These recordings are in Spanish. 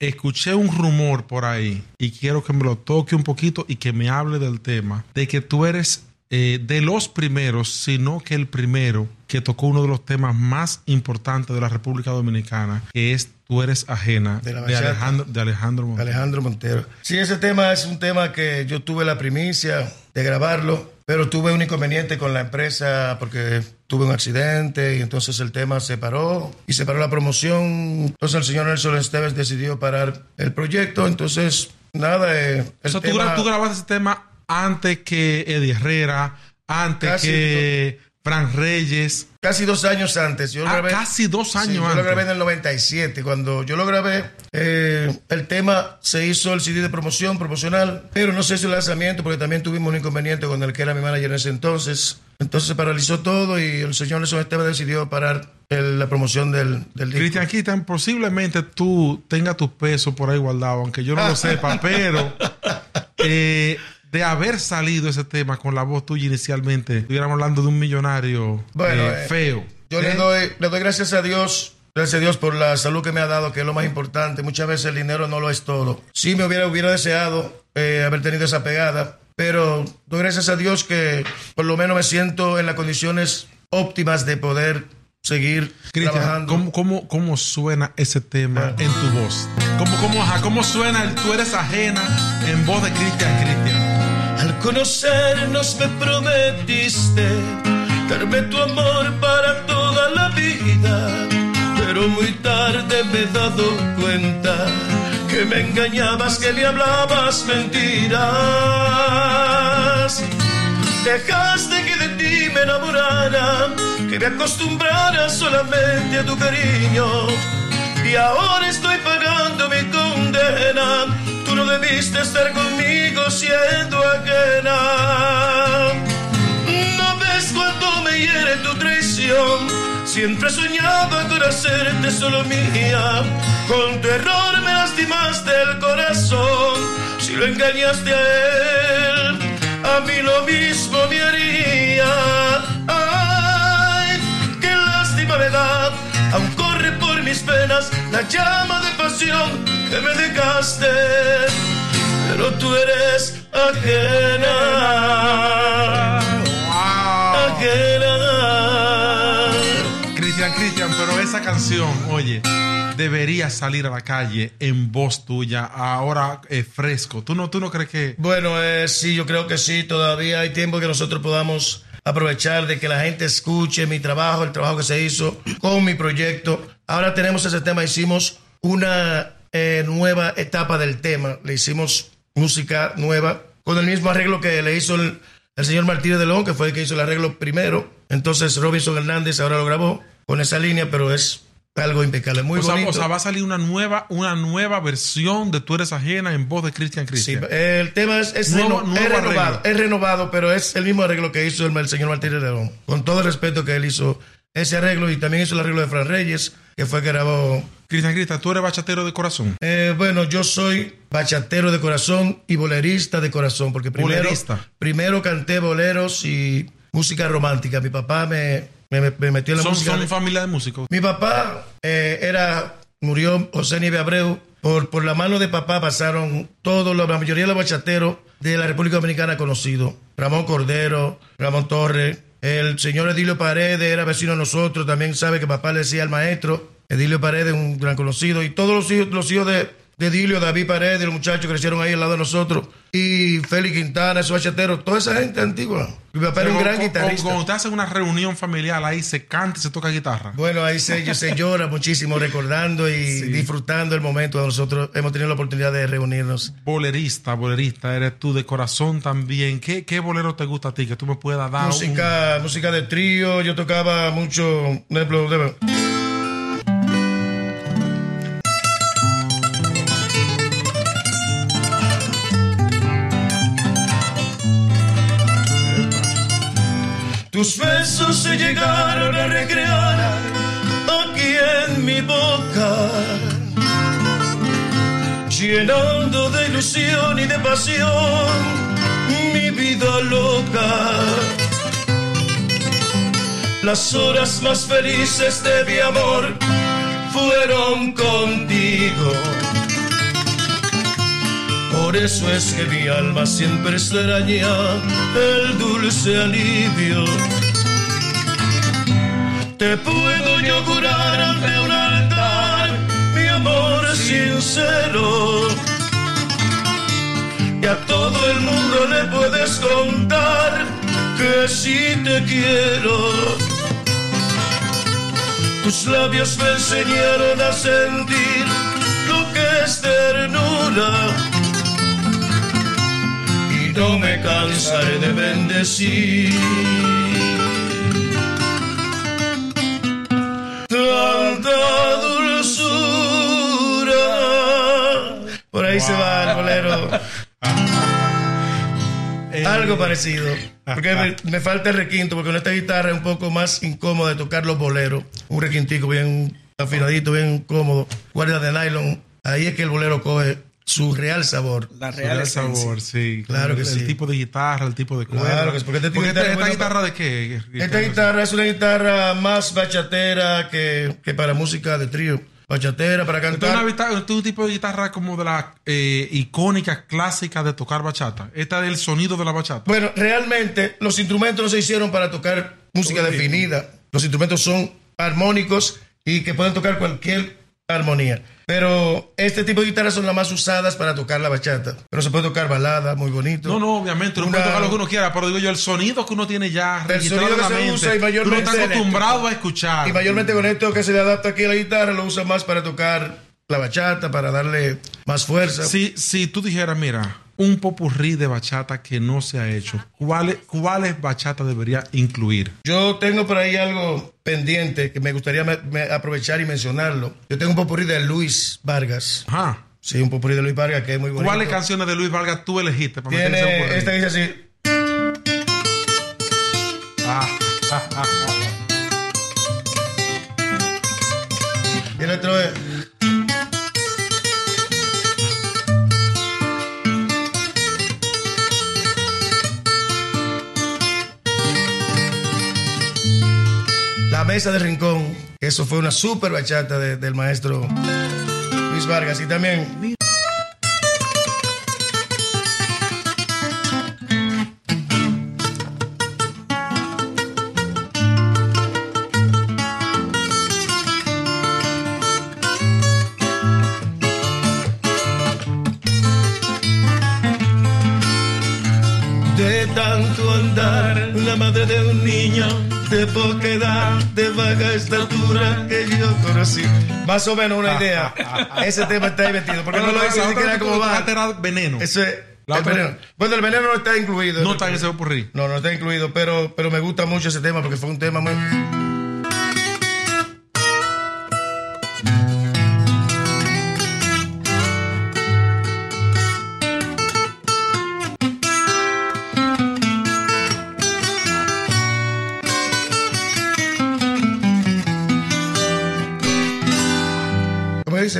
escuché un rumor por ahí y quiero que me lo toque un poquito y que me hable del tema de que tú eres eh, de los primeros, sino que el primero que tocó uno de los temas más importantes de la República Dominicana, que es Tú eres ajena De la de, bachata. Alejandro, de Alejandro Montero. Alejandro Montero. Sí, ese tema es un tema que yo tuve la primicia de grabarlo, pero tuve un inconveniente con la empresa porque tuve un accidente y entonces el tema se paró y se paró la promoción. Entonces el señor Nelson Esteves decidió parar el proyecto. Entonces, nada, eh, el O sea, tú, tema- gra- tú grabaste ese tema antes que Eddie Herrera, antes Casi que Fran Reyes. Casi dos años antes. Yo lo Ah, grabé, casi dos Sí, años yo antes. lo grabé en el 97. Cuando yo lo grabé, eh, el tema se hizo el CD de promoción, promocional, pero no se hizo el lanzamiento porque también tuvimos un inconveniente con el que era mi manager en ese entonces. Entonces se paralizó todo y el señor Nelson Esteban decidió parar el- la promoción del, del disco. Cristian Cristian, posiblemente tú tengas tu peso por ahí guardado, aunque yo no lo sepa, pero eh, de haber salido ese tema con la voz tuya inicialmente, estuviéramos hablando de un millonario Bueno, eh, eh, feo. Yo le ¿Eh? doy, le doy gracias a Dios. Gracias a Dios por la salud que me ha dado, que es lo más importante. Muchas veces el dinero no lo es todo. Sí me hubiera, hubiera deseado eh, haber tenido esa pegada, pero doy gracias a Dios que por lo menos me siento en las condiciones óptimas de poder seguir trabajando. ¿cómo, cómo, cómo suena ese tema en tu voz? ¿Cómo, cómo, ajá, ¿Cómo suena el Tú eres ajena en voz de Cristian Cristian? Conocernos me prometiste darme tu amor para toda la vida, pero muy tarde me he dado cuenta que me engañabas, que me hablabas mentiras. Dejaste que de ti me enamorara, que me acostumbrara solamente a tu cariño. Y ahora estoy pagando mi condena. No debiste estar conmigo siendo ajena. No ves cuánto me hiere tu traición. Siempre soñaba con hacerte solo mía. Con tu error me lastimaste el corazón. Si lo engañaste a él, a mí lo mismo me haría. Ay, qué lástima me da. Aún corre por mis penas la llama de pasión que me dejaste. Pero tú eres ajena. Ajena. Cristian, Cristian, pero esa canción, oye, debería salir a la calle en voz tuya, ahora eh, fresco. ¿Tú no, ¿Tú no crees que...? Bueno, eh, sí, yo creo que sí. Todavía hay tiempo que nosotros podamos aprovechar de que la gente escuche mi trabajo, el trabajo que se hizo con mi proyecto. Ahora tenemos ese tema, hicimos una eh, nueva etapa del tema. Le hicimos música nueva con el mismo arreglo que le hizo el, el señor Martínez de León, que fue el que hizo el arreglo primero. Entonces Robinson Hernández ahora lo grabó con esa línea, pero es algo impecable, muy o, sea, bonito. o sea, va a salir una nueva, una nueva versión de Tú eres ajena en voz de Cristian Sí, Cristian. el tema es, es Nuevo- reno- es renovado, arreglo. es renovado, pero es el mismo arreglo que hizo el, el señor Martínez León. Con todo el respeto que él hizo ese arreglo y también hizo el arreglo de Fran Reyes. que fue que grabó. Cristian Crista, ¿tú eres bachatero de corazón? Eh, bueno, yo soy bachatero de corazón y bolerista de corazón, porque primero, Bolerista. primero canté boleros y música romántica. Mi papá me, me- me metió en la Son, música. son de- familia de músicos. Mi papá eh, era, murió José Nieve Abreu. Por, por la mano de papá pasaron todos, la mayoría de los bachateros de la República Dominicana conocidos. Ramón Cordero, Ramón Torres, el señor Edilio Paredes era vecino de nosotros, también sabe que papá le decía al maestro. Edilio Paredes, un gran conocido, y todos los hijos, los hijos de, de Edilio, David Paredes, los muchachos crecieron ahí al lado de nosotros, y Félix Quintana, esos bachateros, toda esa gente antigua. Mi papá era un gran guitarrista. Cuando te hacen una reunión familiar, ahí se canta y se toca guitarra. Bueno, ahí se, se llora muchísimo recordando y disfrutando el momento donde nosotros hemos tenido la oportunidad de reunirnos. Bolerista, bolerista, eres tú de corazón también. ¿Qué, qué bolero te gusta a ti? Que tú me puedas dar un- Música, música de trío, yo tocaba mucho, por ejemplo, de- Tus besos se llegaron a recrear aquí en mi boca, llenando de ilusión y de pasión mi vida loca. Las horas más felices de mi amor fueron contigo. Por eso es que mi alma siempre extraña el dulce alivio. Te puedo yo jurar ante un altar mi amor sincero. Y a todo el mundo le puedes contar que sí te quiero. Tus labios me enseñaron a sentir lo que es ternura. Y no me cansaré de bendecir. Tanta dulzura. Por ahí se va el bolero. Algo parecido. Porque me, me falta el requinto, porque con esta guitarra es un poco más incómodo de tocar los boleros. Un requintico bien afinadito, bien cómodo. Guardia de nylon. Ahí es que el bolero coge su real sabor. La Su real sabor, sí. Claro que sí. El tipo de guitarra, el tipo de Claro cuerda. que sí, porque este guitarra es esta guitarra de qué? Esta guitarra es una guitarra más bachatera que, que para música de trío. Bachatera para Esta es cantar. una guitarra- este es un tipo de guitarra como de la eh, icónica clásica de tocar bachata. Esta es el sonido de la bachata. Bueno, realmente los instrumentos no se hicieron para tocar música definida. Los instrumentos son armónicos y que pueden tocar cualquier armonía. Pero este tipo de guitarras son las más usadas para tocar la bachata. Pero se puede tocar balada, muy bonito. No, no, obviamente, uno puede tocar lo que uno quiera, pero digo yo, el sonido que uno tiene ya El sonido que la se mente, usa y uno mayormente está es acostumbrado a escuchar. Y mayormente con esto que se le adapta aquí a la guitarra, lo usa más para tocar la bachata, para darle más fuerza. Si, si tú dijeras, mira, un popurrí de bachata que no se ha hecho, ¿cuáles, cuáles bachata debería incluir? Yo tengo por ahí algo pendiente que me gustaría me- me- aprovechar y mencionarlo. Yo tengo un popurrí de Luis Vargas. Ajá. Sí, un popurrí de Luis Vargas que es muy bonito. ¿Cuáles canciones de Luis Vargas tú elegiste para meter ese Tiene popurrí? esta que dice así. Ah, ah, ah, ah. Y el otro es. La mesa del rincón. Eso fue una super bachata de- del maestro Luis Vargas. Y también. De baja estatura que yo conocí. Más o menos una idea. Ese tema está ahí metido. Porque no lo hice ni siquiera como va. era veneno. Eso es. El veneno. Bueno, el veneno no está incluido. No está en ese popurrí. No, no está incluido, pero, pero me gusta mucho ese tema porque fue un tema muy.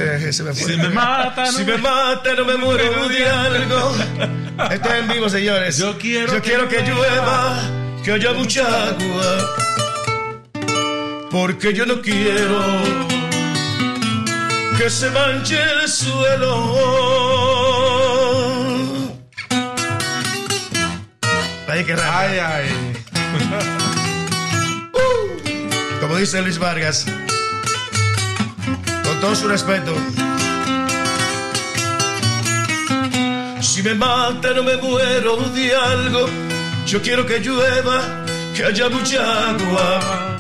Me fue. Si me mata, no Si me- me mata, no me muero de algo. Esto es en vivo, señores. Yo quiero Yo que quiero que llueva. que haya mucha agua. Porque yo no quiero que se manche el suelo. Ay, qué raro. Ay, ay. Como dice Luis Vargas, todo su respeto. Si me mata no me muero de algo, yo quiero que llueva, que haya mucha agua,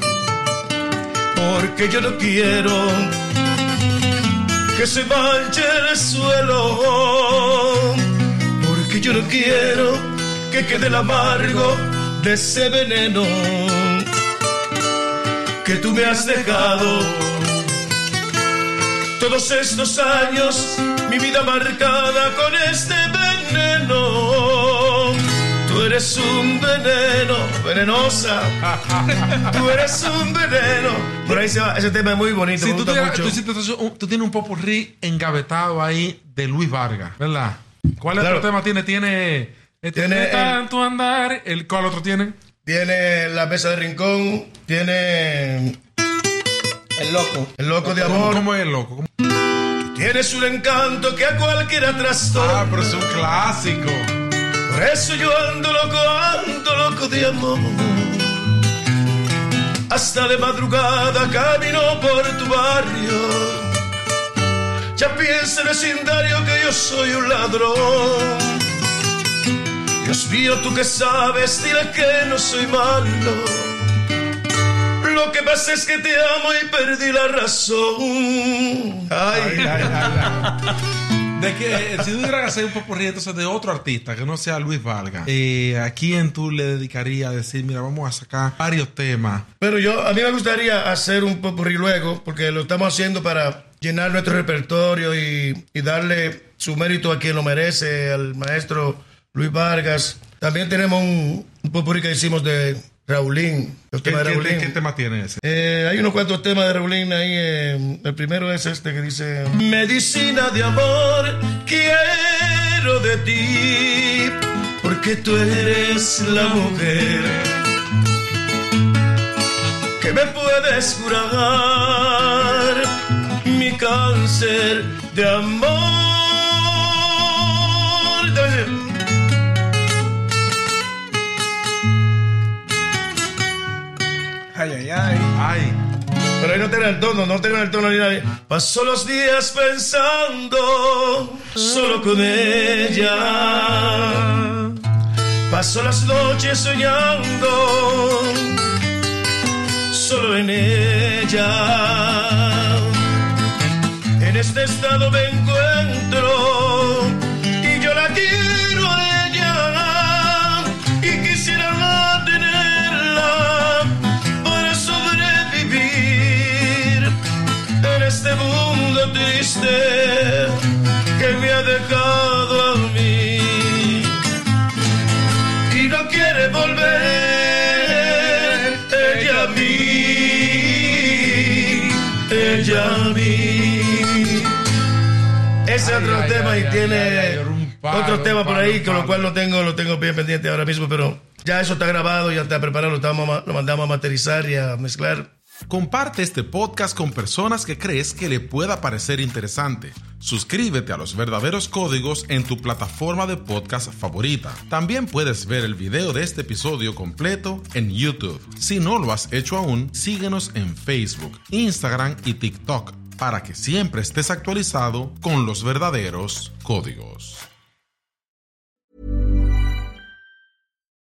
porque yo no quiero que se manche el suelo, porque yo no quiero que quede el amargo de ese veneno que tú me has dejado. Todos estos años, mi vida marcada con este veneno. Tú eres un veneno, venenosa. Tú eres un veneno. Por ahí se va. Ese tema es muy bonito, me tú, tienes, mucho. tú hiciste tú tienes un popurrí engavetado ahí de Luis Vargas, ¿verdad? ¿Cuál Claro. otro tema tiene? Tiene. este, Tiene el- tanto andar. El, ¿Cuál otro tiene? Tiene la mesa de rincón, tiene el loco, el loco de ¿Cómo, amor. cómo es el loco? ¿Cómo? Tienes un encanto que a cualquiera trastorna. Ah, pero es un clásico. Por eso yo ando loco, ando loco de amor. Hasta de madrugada camino por tu barrio. Ya piensa el vecindario que yo soy un ladrón. Dios mío, tú que sabes, dile que no soy malo. Lo que pasa es que te amo y perdí la razón. Ay, Ay, ay, ay, ay. De que eh, si tú tuvieras que hacer un popurrí entonces de otro artista que no sea Luis Vargas, eh, ¿a quién tú le dedicarías a decir, mira, vamos a sacar varios temas? Pero yo, a mí me gustaría hacer un popurrí luego, porque lo estamos haciendo para llenar nuestro repertorio y, y darle su mérito a quien lo merece, al maestro Luis Vargas. También tenemos un, un popurrí que hicimos de Raulín, los ¿Qué, temas de qué- Raulín. qué tema tiene ese? Eh, hay unos cuantos temas de Raulín ahí. eh, el primero es este que dice: Medicina de amor, quiero de ti, porque tú eres la mujer que me puedes curar mi cáncer de amor. Ay, ay, ay. Ay, Pero ahí no tiene el tono, no tiene el tono ni nadie. Paso los días pensando solo con ella. Paso las noches soñando solo en ella. En este estado me encuentro triste que me ha dejado a mí. Y no quiere volver ella a mí ella a mí. Ese Ay, otro ay, tema ay, y tiene palo, otro tema por ahí con lo cual lo tengo lo tengo bien pendiente ahora mismo pero ya eso está grabado ya está preparado lo, estamos, lo mandamos a materializar y a mezclar Comparte este podcast con personas que crees que le pueda parecer interesante. Suscríbete a los verdaderos códigos en tu plataforma de podcast favorita. También puedes ver el video de este episodio completo en YouTube. Si no lo has hecho aún, síguenos en Facebook, Instagram y TikTok para que siempre estés actualizado con los verdaderos códigos.